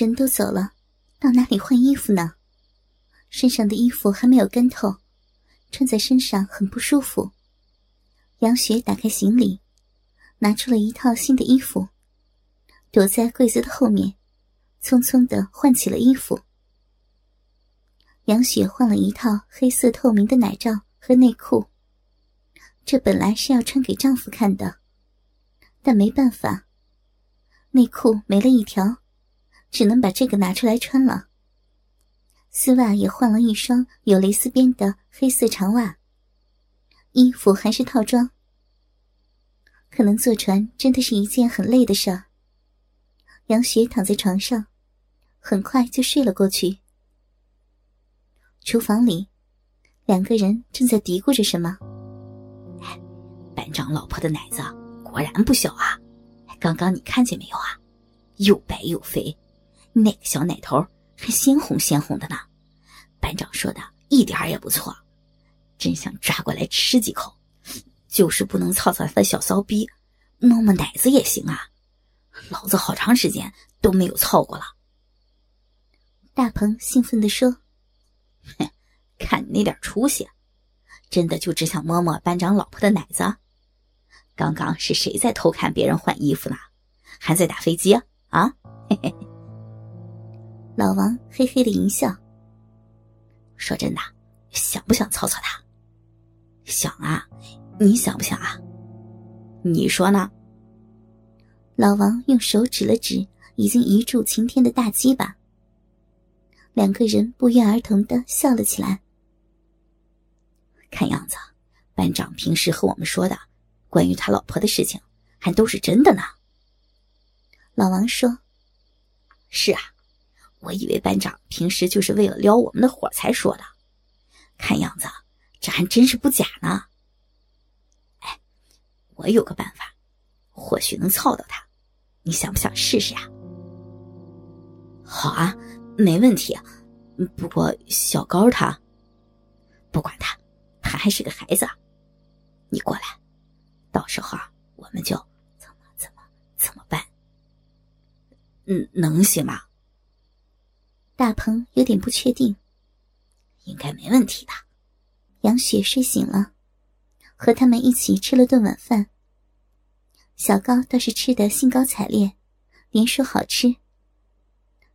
人都走了，到哪里换衣服呢？身上的衣服还没有干透，穿在身上很不舒服。杨雪打开行李，拿出了一套新的衣服，躲在柜子的后面，匆匆的换起了衣服。杨雪换了一套黑色透明的奶罩和内裤，这本来是要穿给丈夫看的，但没办法，内裤没了一条。只能把这个拿出来穿了。丝袜也换了一双有蕾丝边的黑色长袜。衣服还是套装。可能坐船真的是一件很累的事儿。杨雪躺在床上，很快就睡了过去。厨房里，两个人正在嘀咕着什么。班长老婆的奶子果然不小啊！刚刚你看见没有啊？又白又肥。那个小奶头还鲜红鲜红的呢，班长说的一点也不错，真想抓过来吃几口，就是不能操操他的小骚逼，摸摸奶子也行啊，老子好长时间都没有操过了。大鹏兴奋地说：“哼，看你那点出息，真的就只想摸摸班长老婆的奶子？刚刚是谁在偷看别人换衣服呢？还在打飞机啊？嘿嘿。”老王嘿嘿的一笑，说：“真的，想不想操操他？想啊，你想不想啊？你说呢？”老王用手指了指已经一柱擎天的大鸡巴，两个人不约而同的笑了起来。看样子，班长平时和我们说的关于他老婆的事情，还都是真的呢。老王说：“是啊。”我以为班长平时就是为了撩我们的火才说的，看样子这还真是不假呢。哎，我有个办法，或许能操到他，你想不想试试呀？好啊，没问题。不过小高他，不管他，他还是个孩子。你过来，到时候，我们就怎么怎么怎么办？嗯，能行吗？大鹏有点不确定，应该没问题的。杨雪睡醒了，和他们一起吃了顿晚饭。小高倒是吃得兴高采烈，连说好吃。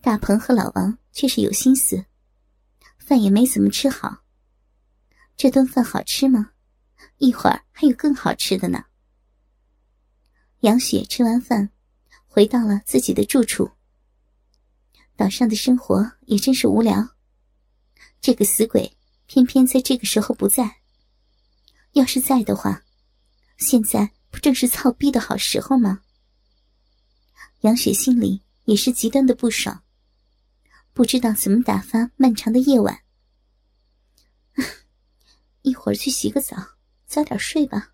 大鹏和老王却是有心思，饭也没怎么吃好。这顿饭好吃吗？一会儿还有更好吃的呢。杨雪吃完饭，回到了自己的住处。岛上的生活也真是无聊。这个死鬼偏偏在这个时候不在。要是在的话，现在不正是操逼的好时候吗？杨雪心里也是极端的不爽，不知道怎么打发漫长的夜晚。一会儿去洗个澡，早点睡吧。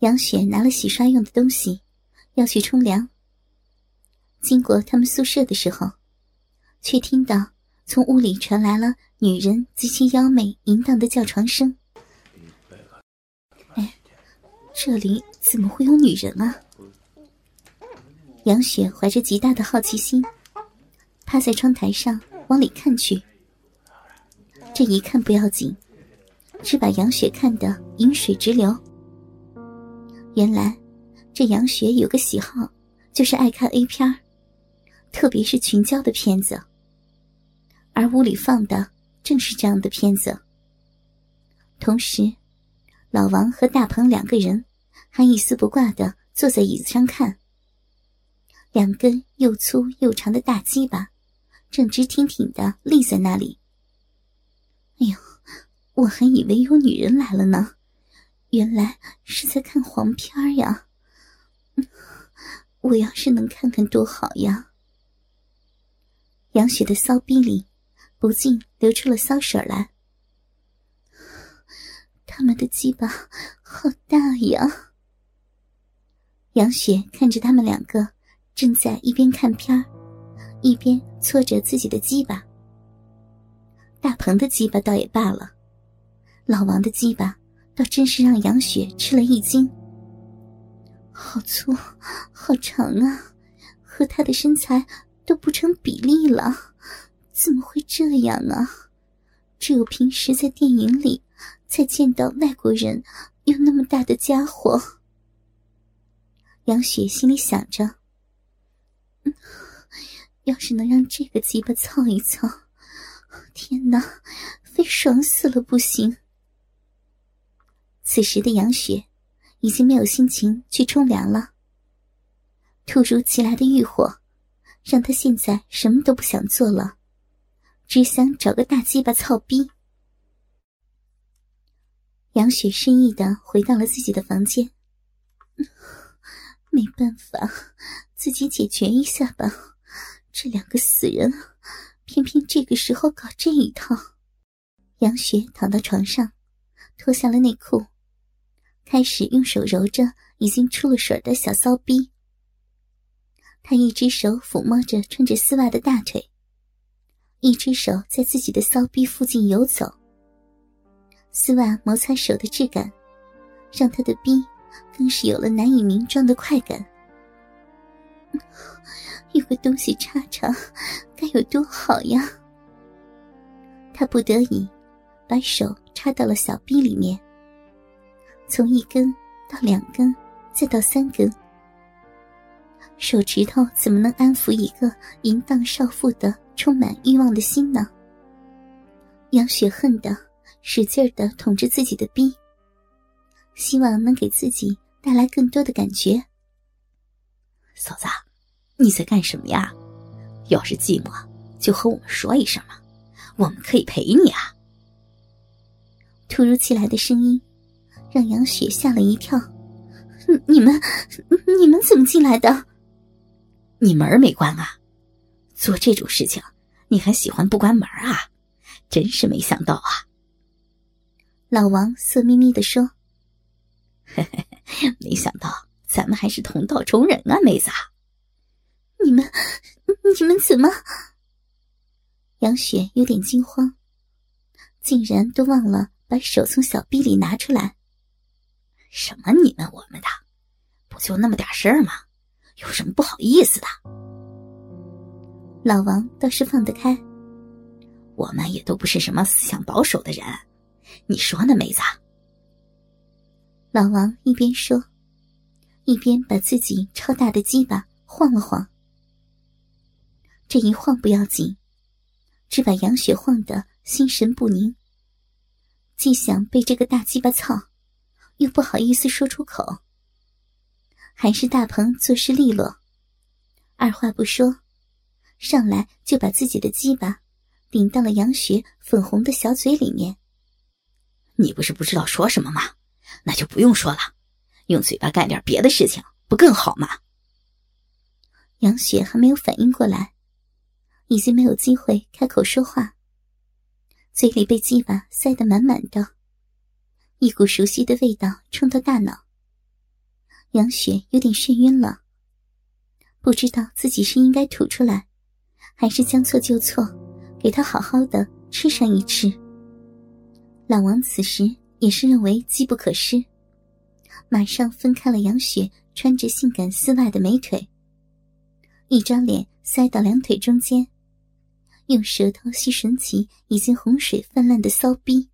杨雪拿了洗刷用的东西，要去冲凉。经过他们宿舍的时候，却听到从屋里传来了女人极其妖媚淫荡的叫床声。哎，这里怎么会有女人啊？杨雪怀着极大的好奇心，趴在窗台上往里看去。这一看不要紧，只把杨雪看得饮水直流。原来，这杨雪有个喜好，就是爱看 A 片儿。特别是群交的片子，而屋里放的正是这样的片子。同时，老王和大鹏两个人还一丝不挂的坐在椅子上看。两根又粗又长的大鸡巴正直挺挺的立在那里。哎呦，我还以为有女人来了呢，原来是在看黄片呀！我要是能看看多好呀！杨雪的骚逼里，不禁流出了骚水来。他们的鸡巴好大呀！杨雪看着他们两个正在一边看片一边搓着自己的鸡巴。大鹏的鸡巴倒也罢了，老王的鸡巴倒真是让杨雪吃了一惊。好粗，好长啊，和他的身材。都不成比例了，怎么会这样啊？只有平时在电影里才见到外国人有那么大的家伙。杨雪心里想着：“要是能让这个鸡巴操一操，天哪，非爽死了不行。”此时的杨雪已经没有心情去冲凉了。突如其来的欲火，让他现在什么都不想做了，只想找个大鸡巴操逼。杨雪深意的回到了自己的房间。没办法，自己解决一下吧。这两个死人，偏偏这个时候搞这一套。杨雪躺到床上，脱下了内裤。开始用手揉着已经出了水的小骚逼，他一只手抚摸着穿着丝袜的大腿，一只手在自己的骚逼附近游走。丝袜摩擦手的质感，让他的逼更是有了难以名状的快感。有个东西插插，该有多好呀！他不得已，把手插到了小逼里面。从一根到两根，再到三根，手指头怎么能安抚一个淫荡少妇的充满欲望的心呢？杨雪恨的使劲的捅着自己的逼，希望能给自己带来更多的感觉。嫂子，你在干什么呀？要是寂寞，就和我们说一声嘛，我们可以陪你啊。突如其来的声音。让杨雪吓了一跳，你们，你们怎么进来的？你门没关啊？做这种事情你还喜欢不关门啊？真是没想到啊！老王色眯眯的说：“嘿嘿，没想到咱们还是同道中人啊，妹子。你们，你们怎么？”杨雪有点惊慌，竟然都忘了把手从小臂里拿出来。什么你们我们的，不就那么点事儿吗？有什么不好意思的？老王倒是放得开，我们也都不是什么思想保守的人，你说呢，妹子？老王一边说，一边把自己超大的鸡巴晃了晃。这一晃不要紧，只把杨雪晃得心神不宁，既想被这个大鸡巴操。又不好意思说出口，还是大鹏做事利落，二话不说，上来就把自己的鸡巴顶到了杨雪粉红的小嘴里面。你不是不知道说什么吗？那就不用说了，用嘴巴干点别的事情不更好吗？杨雪还没有反应过来，已经没有机会开口说话，嘴里被鸡巴塞得满满的。一股熟悉的味道冲到大脑，杨雪有点眩晕了不知道自己是应该吐出来还是将错就错给他好好的吃上一吃。老王此时也是认为机不可失马上分开了杨雪穿着性感丝袜的美腿一张脸塞到两腿中间用舌头吸吮起已经洪水泛滥的骚逼。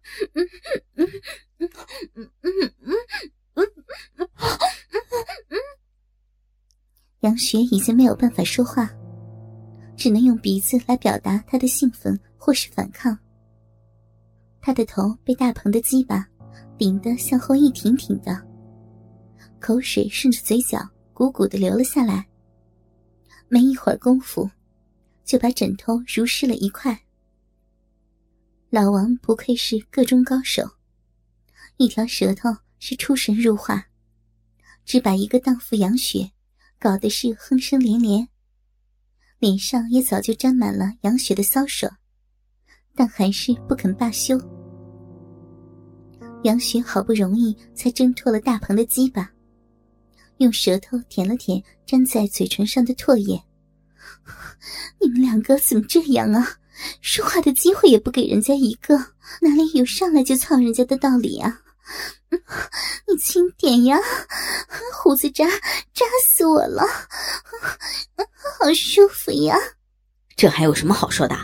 杨雪已经没有办法说话，只能用鼻子来表达她的兴奋或是反抗。她的头被大鹏的鸡巴顶得向后一挺挺的，口水顺着嘴角鼓鼓的流了下来。没一会儿功夫，就把枕头濡湿了一块。老王不愧是个中高手，一条舌头是出神入化，只把一个荡妇杨雪搞得是哼声连连，脸上也早就沾满了杨雪的骚手，但还是不肯罢休。杨雪好不容易才挣脱了大鹏的鸡巴，用舌头舔了舔粘在嘴唇上的唾液。你们两个怎么这样啊？说话的机会也不给人家一个，哪里有上来就操人家的道理啊？你轻点呀，胡子扎扎死我了，好舒服呀！这还有什么好说的？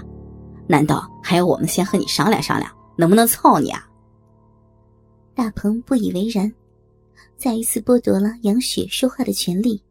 难道还要我们先和你商量商量，能不能操你啊？大鹏不以为然，再一次剥夺了杨雪说话的权利。